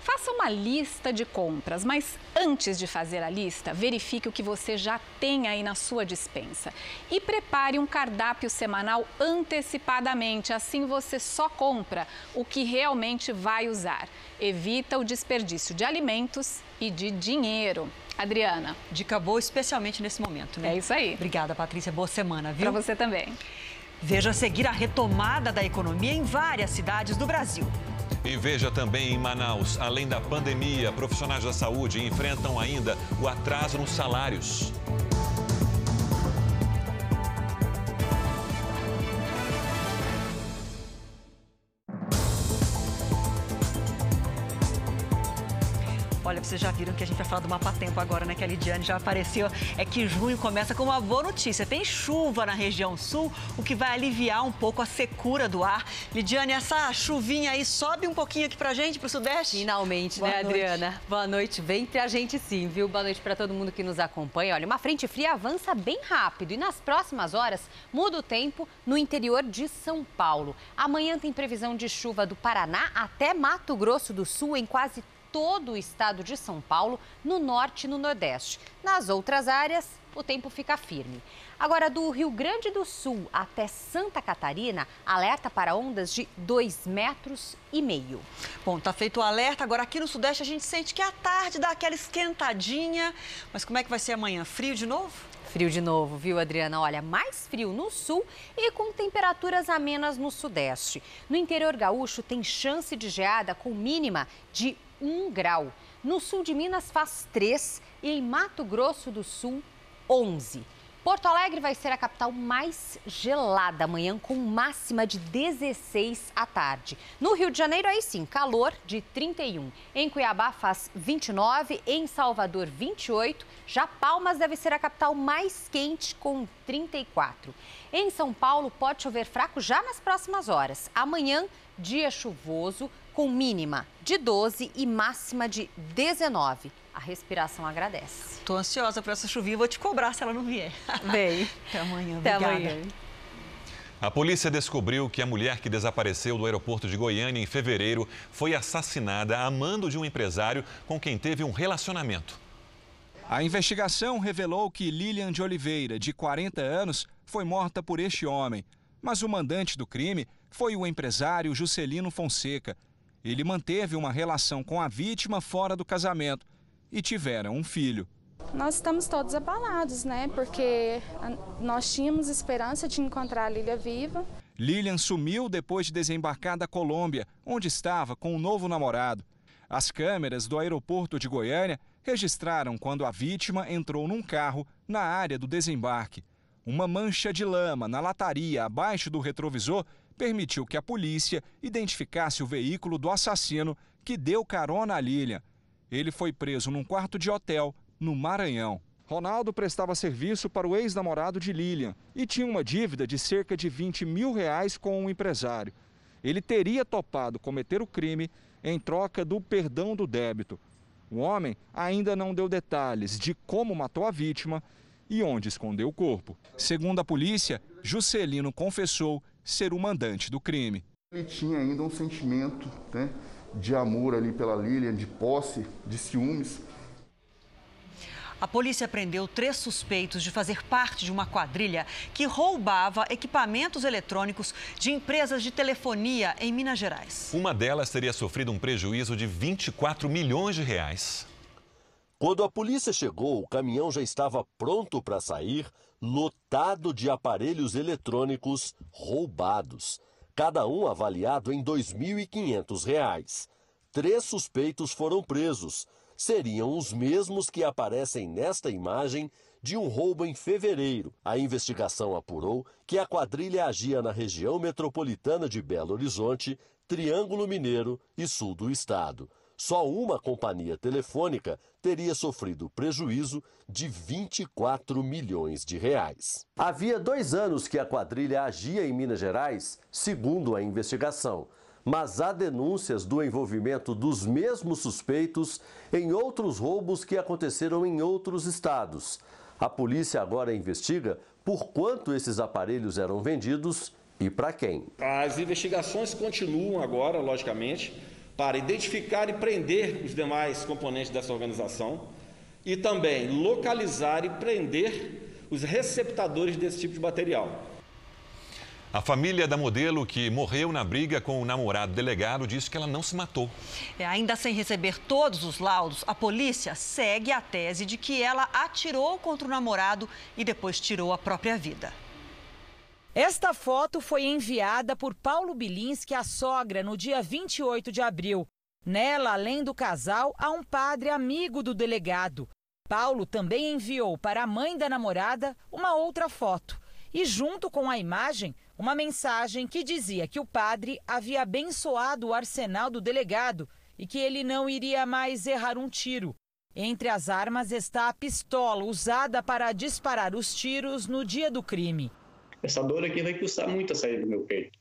Faça uma lista de compras, mas antes de fazer a lista, verifique o que você já tem aí na sua dispensa e prepare um cardápio semanal antecipadamente. Assim você só compra o que realmente vai usar. Evita o desperdício de alimentos e de dinheiro. Adriana. Dica boa, especialmente nesse momento, né? É isso aí. Obrigada, Patrícia. Boa semana, viu? Para você também. Veja a seguir a retomada da economia em várias cidades do Brasil. E veja também em Manaus, além da pandemia, profissionais da saúde enfrentam ainda o atraso nos salários. Olha, vocês já viram que a gente vai falar do Mapa Tempo agora, né? Que a Lidiane já apareceu. É que junho começa com uma boa notícia. Tem chuva na região sul, o que vai aliviar um pouco a secura do ar. Lidiane, essa chuvinha aí sobe um pouquinho aqui pra gente, pro sudeste? Finalmente, boa né, noite. Adriana? Boa noite. Vem pra gente sim, viu? Boa noite para todo mundo que nos acompanha. Olha, uma frente fria avança bem rápido e nas próximas horas muda o tempo no interior de São Paulo. Amanhã tem previsão de chuva do Paraná até Mato Grosso do Sul em quase todo o estado de São Paulo, no norte e no nordeste. Nas outras áreas, o tempo fica firme. Agora, do Rio Grande do Sul até Santa Catarina, alerta para ondas de 2 metros e meio. Bom, tá feito o alerta. Agora, aqui no Sudeste, a gente sente que à tarde dá aquela esquentadinha. Mas como é que vai ser amanhã? Frio de novo? Frio de novo, viu, Adriana? Olha, mais frio no sul e com temperaturas amenas no sudeste. No interior gaúcho, tem chance de geada com mínima de 1 grau. No sul de Minas faz 3 e em Mato Grosso do Sul, 11. Porto Alegre vai ser a capital mais gelada amanhã, com máxima de 16 à tarde. No Rio de Janeiro, aí sim, calor de 31. Em Cuiabá faz 29, em Salvador 28. Já Palmas deve ser a capital mais quente, com 34. Em São Paulo, pode chover fraco já nas próximas horas. Amanhã, dia chuvoso, com mínima de 12 e máxima de 19 a respiração agradece. Estou ansiosa para essa chuvinha, vou te cobrar se ela não vier. (laughs) Vem. Até amanhã. Até Obrigada. amanhã. A polícia descobriu que a mulher que desapareceu do aeroporto de Goiânia em fevereiro foi assassinada a mando de um empresário com quem teve um relacionamento. A investigação revelou que Lilian de Oliveira, de 40 anos, foi morta por este homem. Mas o mandante do crime foi o empresário Juscelino Fonseca. Ele manteve uma relação com a vítima fora do casamento e tiveram um filho. Nós estamos todos abalados, né? Porque nós tínhamos esperança de encontrar a Lília viva. Lilian sumiu depois de desembarcar da Colômbia, onde estava com um novo namorado. As câmeras do aeroporto de Goiânia registraram quando a vítima entrou num carro na área do desembarque. Uma mancha de lama na lataria abaixo do retrovisor permitiu que a polícia identificasse o veículo do assassino que deu carona a Lilian. Ele foi preso num quarto de hotel no Maranhão. Ronaldo prestava serviço para o ex-namorado de Lilian e tinha uma dívida de cerca de 20 mil reais com um empresário. Ele teria topado cometer o crime em troca do perdão do débito. O homem ainda não deu detalhes de como matou a vítima e onde escondeu o corpo. Segundo a polícia, Juscelino confessou ser o mandante do crime. Ele tinha ainda um sentimento né, de amor ali pela Lilian, de posse, de ciúmes. A polícia prendeu três suspeitos de fazer parte de uma quadrilha que roubava equipamentos eletrônicos de empresas de telefonia em Minas Gerais. Uma delas teria sofrido um prejuízo de 24 milhões de reais. Quando a polícia chegou, o caminhão já estava pronto para sair, lotado de aparelhos eletrônicos roubados, cada um avaliado em R$ 2.500. Três suspeitos foram presos. Seriam os mesmos que aparecem nesta imagem de um roubo em fevereiro. A investigação apurou que a quadrilha agia na região metropolitana de Belo Horizonte, Triângulo Mineiro e sul do estado. Só uma companhia telefônica teria sofrido prejuízo de 24 milhões de reais. Havia dois anos que a quadrilha agia em Minas Gerais, segundo a investigação. Mas há denúncias do envolvimento dos mesmos suspeitos em outros roubos que aconteceram em outros estados. A polícia agora investiga por quanto esses aparelhos eram vendidos e para quem. As investigações continuam agora, logicamente para identificar e prender os demais componentes dessa organização e também localizar e prender os receptadores desse tipo de material. A família da modelo que morreu na briga com o namorado delegado disse que ela não se matou. É, ainda sem receber todos os laudos, a polícia segue a tese de que ela atirou contra o namorado e depois tirou a própria vida. Esta foto foi enviada por Paulo Bilinski à sogra no dia 28 de abril. Nela, além do casal, há um padre amigo do delegado. Paulo também enviou para a mãe da namorada uma outra foto. E, junto com a imagem, uma mensagem que dizia que o padre havia abençoado o arsenal do delegado e que ele não iria mais errar um tiro. Entre as armas está a pistola usada para disparar os tiros no dia do crime. Essa dor aqui vai custar muito a sair do meu peito.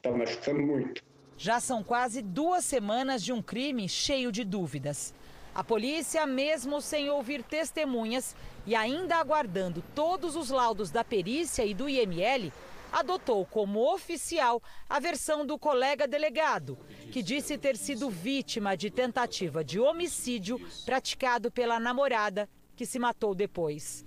Tá machucando muito. Já são quase duas semanas de um crime cheio de dúvidas. A polícia, mesmo sem ouvir testemunhas e ainda aguardando todos os laudos da perícia e do IML, adotou como oficial a versão do colega delegado, que disse ter sido vítima de tentativa de homicídio praticado pela namorada, que se matou depois.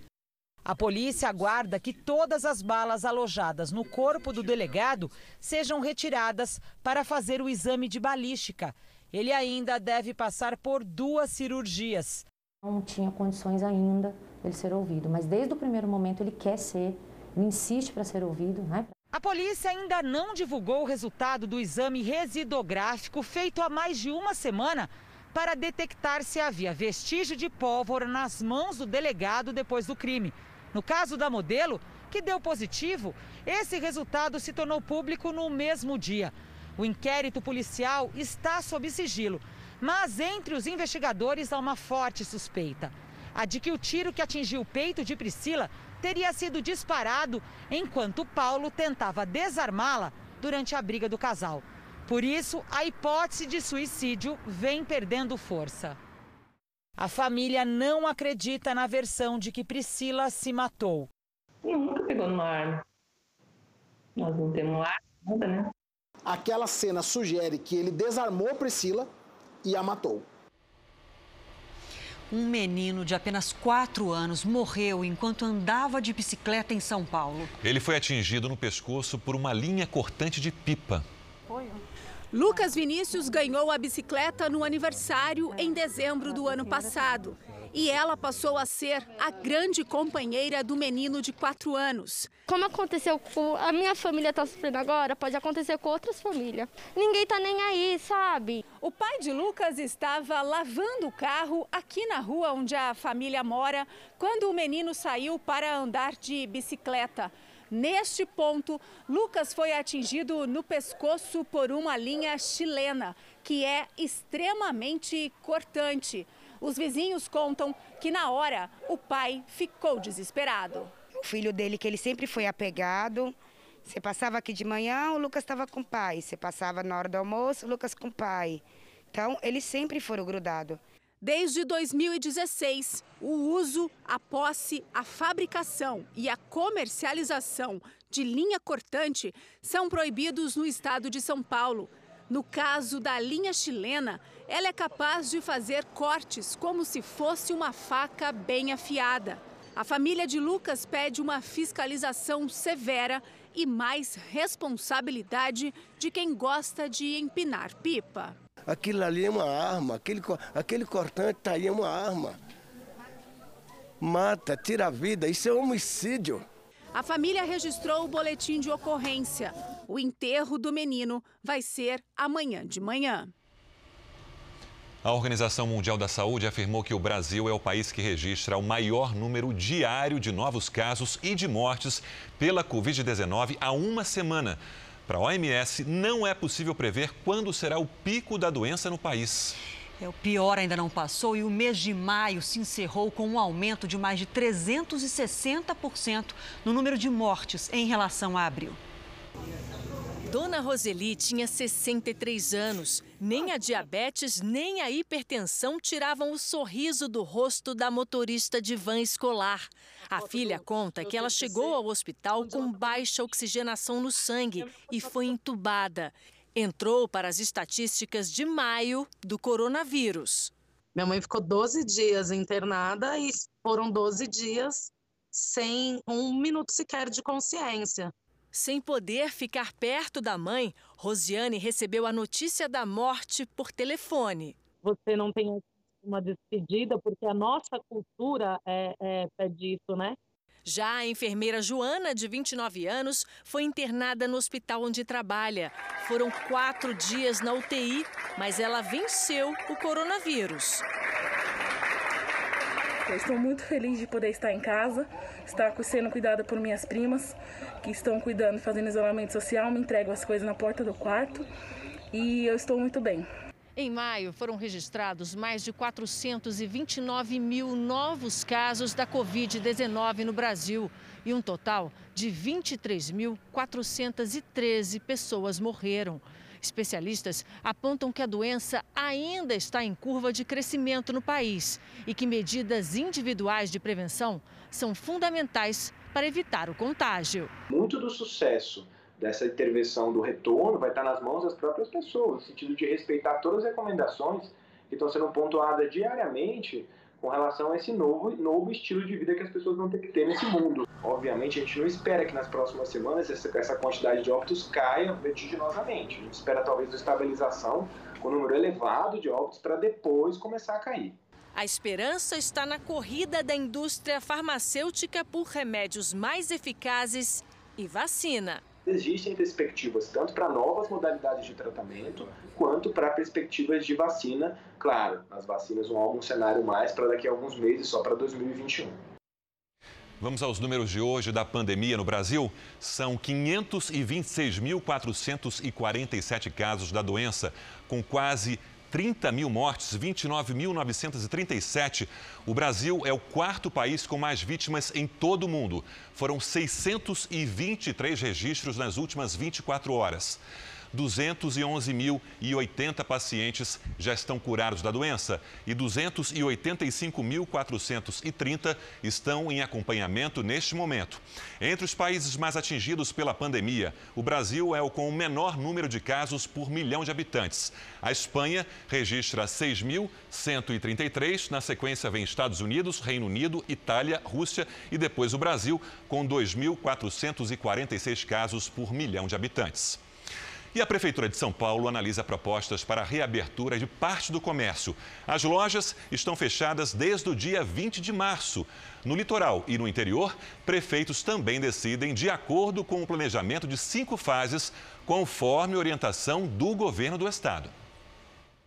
A polícia aguarda que todas as balas alojadas no corpo do delegado sejam retiradas para fazer o exame de balística. Ele ainda deve passar por duas cirurgias. Não tinha condições ainda de ser ouvido, mas desde o primeiro momento ele quer ser, ele insiste para ser ouvido. Né? A polícia ainda não divulgou o resultado do exame residográfico feito há mais de uma semana para detectar se havia vestígio de pólvora nas mãos do delegado depois do crime. No caso da modelo, que deu positivo, esse resultado se tornou público no mesmo dia. O inquérito policial está sob sigilo, mas entre os investigadores há uma forte suspeita. A de que o tiro que atingiu o peito de Priscila teria sido disparado enquanto Paulo tentava desarmá-la durante a briga do casal. Por isso, a hipótese de suicídio vem perdendo força. A família não acredita na versão de que Priscila se matou. Nunca pegou numa arma. Nós não temos arma, nada, né? Aquela cena sugere que ele desarmou Priscila e a matou. Um menino de apenas 4 anos morreu enquanto andava de bicicleta em São Paulo. Ele foi atingido no pescoço por uma linha cortante de pipa. Lucas Vinícius ganhou a bicicleta no aniversário em dezembro do ano passado. E ela passou a ser a grande companheira do menino de 4 anos. Como aconteceu com a minha família está sofrendo agora, pode acontecer com outras famílias. Ninguém tá nem aí, sabe? O pai de Lucas estava lavando o carro aqui na rua onde a família mora quando o menino saiu para andar de bicicleta. Neste ponto, Lucas foi atingido no pescoço por uma linha chilena, que é extremamente cortante. Os vizinhos contam que na hora o pai ficou desesperado. O filho dele, que ele sempre foi apegado. Você passava aqui de manhã, o Lucas estava com o pai. Você passava na hora do almoço, o Lucas com o pai. Então, eles sempre foram grudados. Desde 2016, o uso, a posse, a fabricação e a comercialização de linha cortante são proibidos no estado de São Paulo. No caso da linha chilena, ela é capaz de fazer cortes como se fosse uma faca bem afiada. A família de Lucas pede uma fiscalização severa e mais responsabilidade de quem gosta de empinar pipa. Aquilo ali é uma arma, aquele, aquele cortante está aí é uma arma. Mata, tira a vida, isso é homicídio. A família registrou o boletim de ocorrência. O enterro do menino vai ser amanhã de manhã. A Organização Mundial da Saúde afirmou que o Brasil é o país que registra o maior número diário de novos casos e de mortes pela Covid-19 há uma semana. Para a OMS, não é possível prever quando será o pico da doença no país. É, o pior ainda não passou e o mês de maio se encerrou com um aumento de mais de 360% no número de mortes em relação a abril. Dona Roseli tinha 63 anos. Nem a diabetes nem a hipertensão tiravam o sorriso do rosto da motorista de van escolar. A filha conta que ela chegou ao hospital com baixa oxigenação no sangue e foi entubada. Entrou para as estatísticas de maio do coronavírus. Minha mãe ficou 12 dias internada e foram 12 dias sem um minuto sequer de consciência. Sem poder ficar perto da mãe, Rosiane recebeu a notícia da morte por telefone. Você não tem uma despedida, porque a nossa cultura é, é, pede isso, né? Já a enfermeira Joana, de 29 anos, foi internada no hospital onde trabalha. Foram quatro dias na UTI, mas ela venceu o coronavírus. Eu estou muito feliz de poder estar em casa, estar sendo cuidada por minhas primas, que estão cuidando, fazendo isolamento social, me entregam as coisas na porta do quarto e eu estou muito bem. Em maio, foram registrados mais de 429 mil novos casos da Covid-19 no Brasil e um total de 23.413 pessoas morreram. Especialistas apontam que a doença ainda está em curva de crescimento no país e que medidas individuais de prevenção são fundamentais para evitar o contágio. Muito do sucesso dessa intervenção do retorno vai estar nas mãos das próprias pessoas, no sentido de respeitar todas as recomendações que estão sendo pontuadas diariamente com relação a esse novo, novo estilo de vida que as pessoas vão ter que ter nesse mundo. Obviamente, a gente não espera que nas próximas semanas essa, quantidade de óbitos caia vertiginosamente. A gente espera talvez uma estabilização com um número elevado de óbitos para depois começar a cair. A esperança está na corrida da indústria farmacêutica por remédios mais eficazes e vacina. Existem perspectivas tanto para novas modalidades de tratamento quanto para perspectivas de vacina. Claro, as vacinas vão um cenário mais para daqui a alguns meses, só para 2021. Vamos aos números de hoje da pandemia no Brasil. São 526.447 casos da doença, com quase 30 mil mortes, 29.937. O Brasil é o quarto país com mais vítimas em todo o mundo. Foram 623 registros nas últimas 24 horas. 211.080 pacientes já estão curados da doença e 285.430 estão em acompanhamento neste momento. Entre os países mais atingidos pela pandemia, o Brasil é o com o menor número de casos por milhão de habitantes. A Espanha registra 6.133, na sequência vem Estados Unidos, Reino Unido, Itália, Rússia e depois o Brasil, com 2.446 casos por milhão de habitantes. E a Prefeitura de São Paulo analisa propostas para a reabertura de parte do comércio. As lojas estão fechadas desde o dia 20 de março. No litoral e no interior, prefeitos também decidem de acordo com o planejamento de cinco fases, conforme orientação do governo do estado.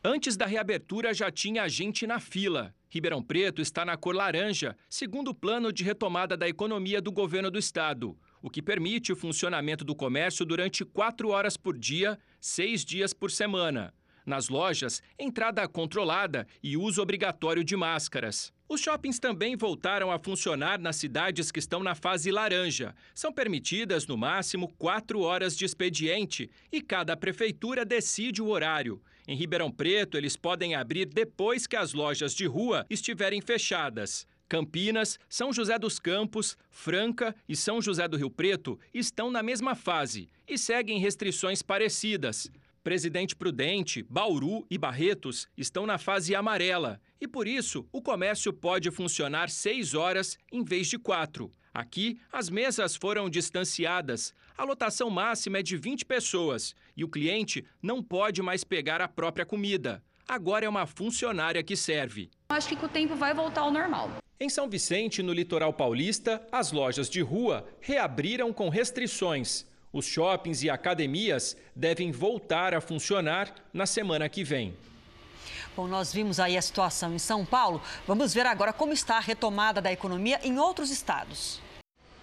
Antes da reabertura já tinha gente na fila. Ribeirão Preto está na cor laranja, segundo o plano de retomada da economia do governo do estado o que permite o funcionamento do comércio durante quatro horas por dia, seis dias por semana. Nas lojas, entrada controlada e uso obrigatório de máscaras. Os shoppings também voltaram a funcionar nas cidades que estão na fase laranja. São permitidas, no máximo, quatro horas de expediente e cada prefeitura decide o horário. Em Ribeirão Preto, eles podem abrir depois que as lojas de rua estiverem fechadas. Campinas, São José dos Campos, Franca e São José do Rio Preto estão na mesma fase e seguem restrições parecidas. Presidente Prudente, Bauru e Barretos estão na fase amarela e, por isso, o comércio pode funcionar seis horas em vez de quatro. Aqui, as mesas foram distanciadas. A lotação máxima é de 20 pessoas e o cliente não pode mais pegar a própria comida. Agora é uma funcionária que serve. Acho que com o tempo vai voltar ao normal. Em São Vicente, no litoral paulista, as lojas de rua reabriram com restrições. Os shoppings e academias devem voltar a funcionar na semana que vem. Bom, nós vimos aí a situação em São Paulo. Vamos ver agora como está a retomada da economia em outros estados.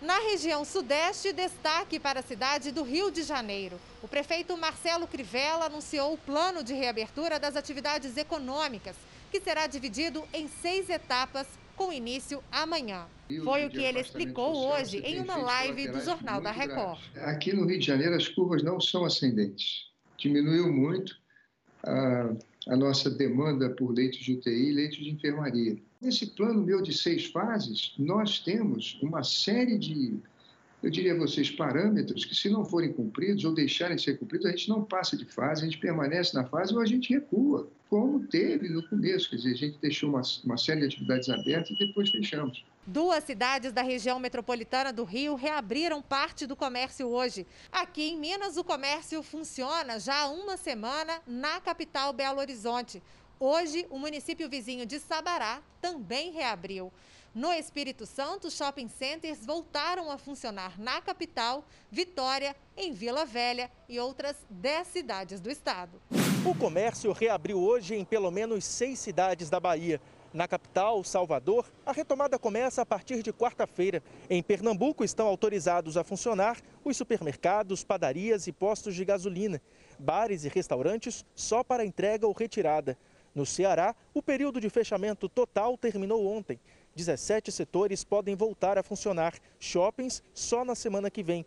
Na região sudeste, destaque para a cidade do Rio de Janeiro. O prefeito Marcelo Crivella anunciou o plano de reabertura das atividades econômicas, que será dividido em seis etapas com início amanhã. Foi o que ele explicou hoje em uma live do Jornal da Record. Aqui no Rio de Janeiro as curvas não são ascendentes. Diminuiu muito a, a nossa demanda por leitos de UTI e leitos de enfermaria. Nesse plano meu de seis fases, nós temos uma série de eu diria a vocês, parâmetros que, se não forem cumpridos ou deixarem de ser cumpridos, a gente não passa de fase, a gente permanece na fase ou a gente recua, como teve no começo. Quer dizer, a gente deixou uma, uma série de atividades abertas e depois fechamos. Duas cidades da região metropolitana do Rio reabriram parte do comércio hoje. Aqui em Minas, o comércio funciona já há uma semana na capital Belo Horizonte. Hoje, o município vizinho de Sabará também reabriu. No Espírito Santo, shopping centers voltaram a funcionar na capital, Vitória, em Vila Velha e outras 10 cidades do estado. O comércio reabriu hoje em pelo menos seis cidades da Bahia. Na capital, Salvador, a retomada começa a partir de quarta-feira. Em Pernambuco estão autorizados a funcionar os supermercados, padarias e postos de gasolina. Bares e restaurantes só para entrega ou retirada. No Ceará, o período de fechamento total terminou ontem. 17 setores podem voltar a funcionar, shoppings só na semana que vem.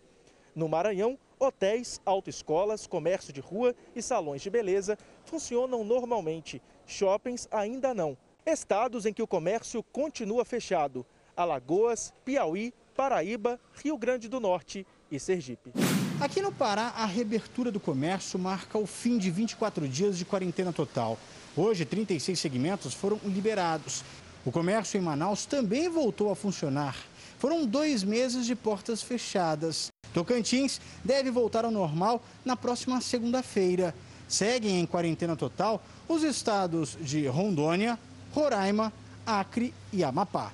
No Maranhão, hotéis, autoescolas, comércio de rua e salões de beleza funcionam normalmente. Shoppings ainda não. Estados em que o comércio continua fechado: Alagoas, Piauí, Paraíba, Rio Grande do Norte e Sergipe. Aqui no Pará, a reabertura do comércio marca o fim de 24 dias de quarentena total. Hoje, 36 segmentos foram liberados. O comércio em Manaus também voltou a funcionar. Foram dois meses de portas fechadas. Tocantins deve voltar ao normal na próxima segunda-feira. Seguem em quarentena total os estados de Rondônia, Roraima, Acre e Amapá.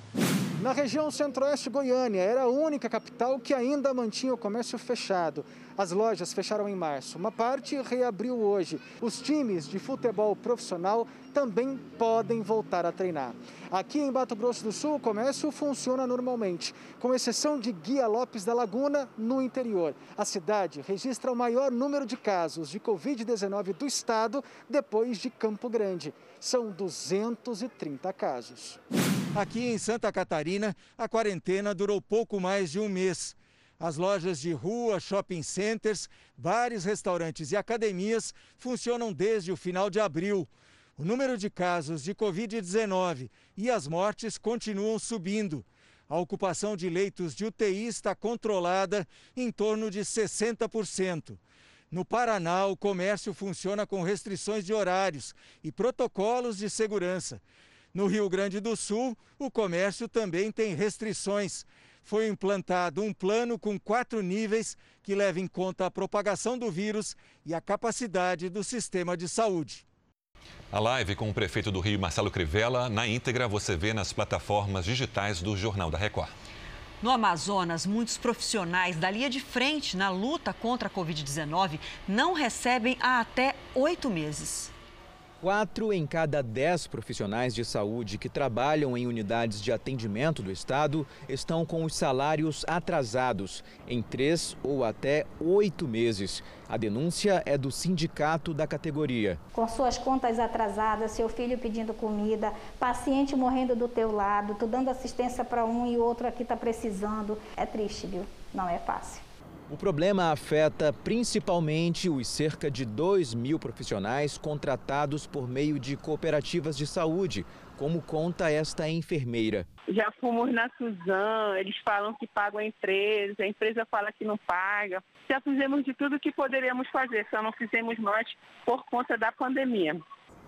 Na região centro-oeste Goiânia, era a única capital que ainda mantinha o comércio fechado. As lojas fecharam em março. Uma parte reabriu hoje. Os times de futebol profissional também podem voltar a treinar. Aqui em Mato Grosso do Sul, o comércio funciona normalmente, com exceção de Guia Lopes da Laguna, no interior. A cidade registra o maior número de casos de Covid-19 do estado depois de Campo Grande. São 230 casos. Aqui em Santa Catarina, a quarentena durou pouco mais de um mês. As lojas de rua, shopping centers, bares, restaurantes e academias funcionam desde o final de abril. O número de casos de Covid-19 e as mortes continuam subindo. A ocupação de leitos de UTI está controlada em torno de 60%. No Paraná, o comércio funciona com restrições de horários e protocolos de segurança. No Rio Grande do Sul, o comércio também tem restrições foi implantado um plano com quatro níveis que leva em conta a propagação do vírus e a capacidade do sistema de saúde. A live com o prefeito do Rio, Marcelo Crivella, na íntegra você vê nas plataformas digitais do Jornal da Record. No Amazonas, muitos profissionais da linha de frente na luta contra a Covid-19 não recebem há até oito meses. Quatro em cada dez profissionais de saúde que trabalham em unidades de atendimento do Estado estão com os salários atrasados em três ou até oito meses. A denúncia é do sindicato da categoria. Com suas contas atrasadas, seu filho pedindo comida, paciente morrendo do teu lado, tu dando assistência para um e outro aqui está precisando. É triste, viu? Não é fácil. O problema afeta principalmente os cerca de 2 mil profissionais contratados por meio de cooperativas de saúde, como conta esta enfermeira. Já fomos na Suzan, eles falam que pagam a empresa, a empresa fala que não paga. Já fizemos de tudo que poderíamos fazer, só não fizemos mais por conta da pandemia.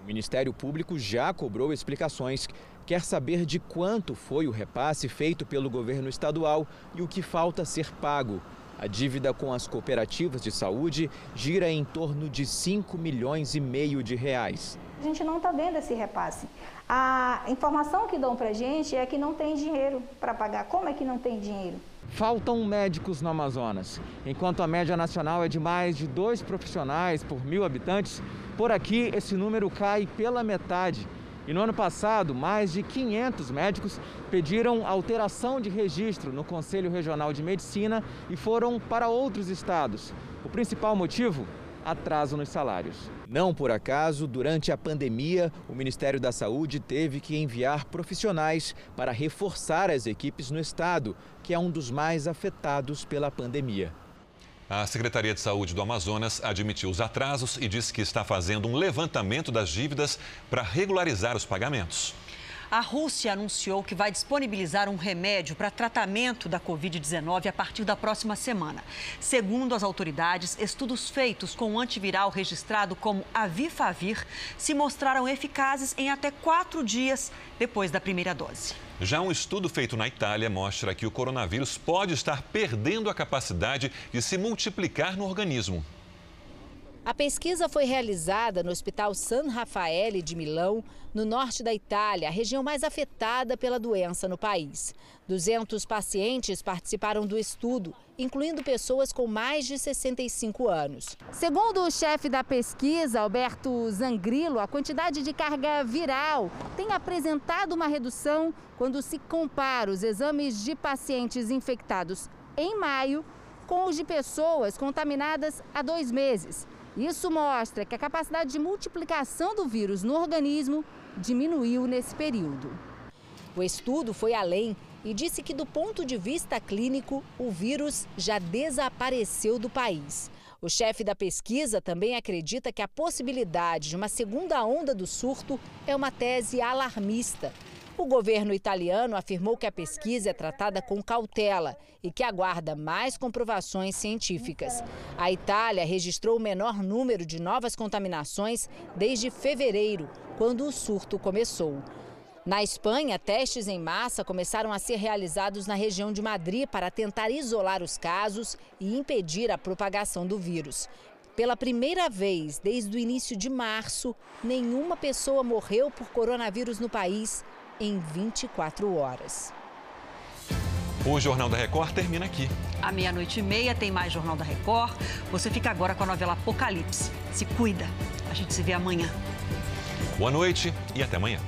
O Ministério Público já cobrou explicações. Quer saber de quanto foi o repasse feito pelo governo estadual e o que falta ser pago. A dívida com as cooperativas de saúde gira em torno de 5 milhões e meio de reais. A gente não está vendo esse repasse. A informação que dão para a gente é que não tem dinheiro para pagar. Como é que não tem dinheiro? Faltam médicos no Amazonas. Enquanto a média nacional é de mais de dois profissionais por mil habitantes, por aqui esse número cai pela metade. E no ano passado, mais de 500 médicos pediram alteração de registro no Conselho Regional de Medicina e foram para outros estados. O principal motivo? Atraso nos salários. Não por acaso, durante a pandemia, o Ministério da Saúde teve que enviar profissionais para reforçar as equipes no estado, que é um dos mais afetados pela pandemia. A Secretaria de Saúde do Amazonas admitiu os atrasos e disse que está fazendo um levantamento das dívidas para regularizar os pagamentos. A Rússia anunciou que vai disponibilizar um remédio para tratamento da Covid-19 a partir da próxima semana. Segundo as autoridades, estudos feitos com o antiviral registrado como Avifavir se mostraram eficazes em até quatro dias depois da primeira dose. Já um estudo feito na Itália mostra que o coronavírus pode estar perdendo a capacidade de se multiplicar no organismo. A pesquisa foi realizada no Hospital San Raffaele de Milão, no norte da Itália, a região mais afetada pela doença no país. 200 pacientes participaram do estudo, incluindo pessoas com mais de 65 anos. Segundo o chefe da pesquisa, Alberto Zangrilo, a quantidade de carga viral tem apresentado uma redução quando se compara os exames de pacientes infectados em maio com os de pessoas contaminadas há dois meses. Isso mostra que a capacidade de multiplicação do vírus no organismo diminuiu nesse período. O estudo foi além e disse que, do ponto de vista clínico, o vírus já desapareceu do país. O chefe da pesquisa também acredita que a possibilidade de uma segunda onda do surto é uma tese alarmista o governo italiano afirmou que a pesquisa é tratada com cautela e que aguarda mais comprovações científicas. A Itália registrou o menor número de novas contaminações desde fevereiro, quando o surto começou. Na Espanha, testes em massa começaram a ser realizados na região de Madrid para tentar isolar os casos e impedir a propagação do vírus. Pela primeira vez desde o início de março, nenhuma pessoa morreu por coronavírus no país em 24 horas. O Jornal da Record termina aqui. À meia-noite e meia tem mais Jornal da Record. Você fica agora com a novela Apocalipse. Se cuida. A gente se vê amanhã. Boa noite e até amanhã.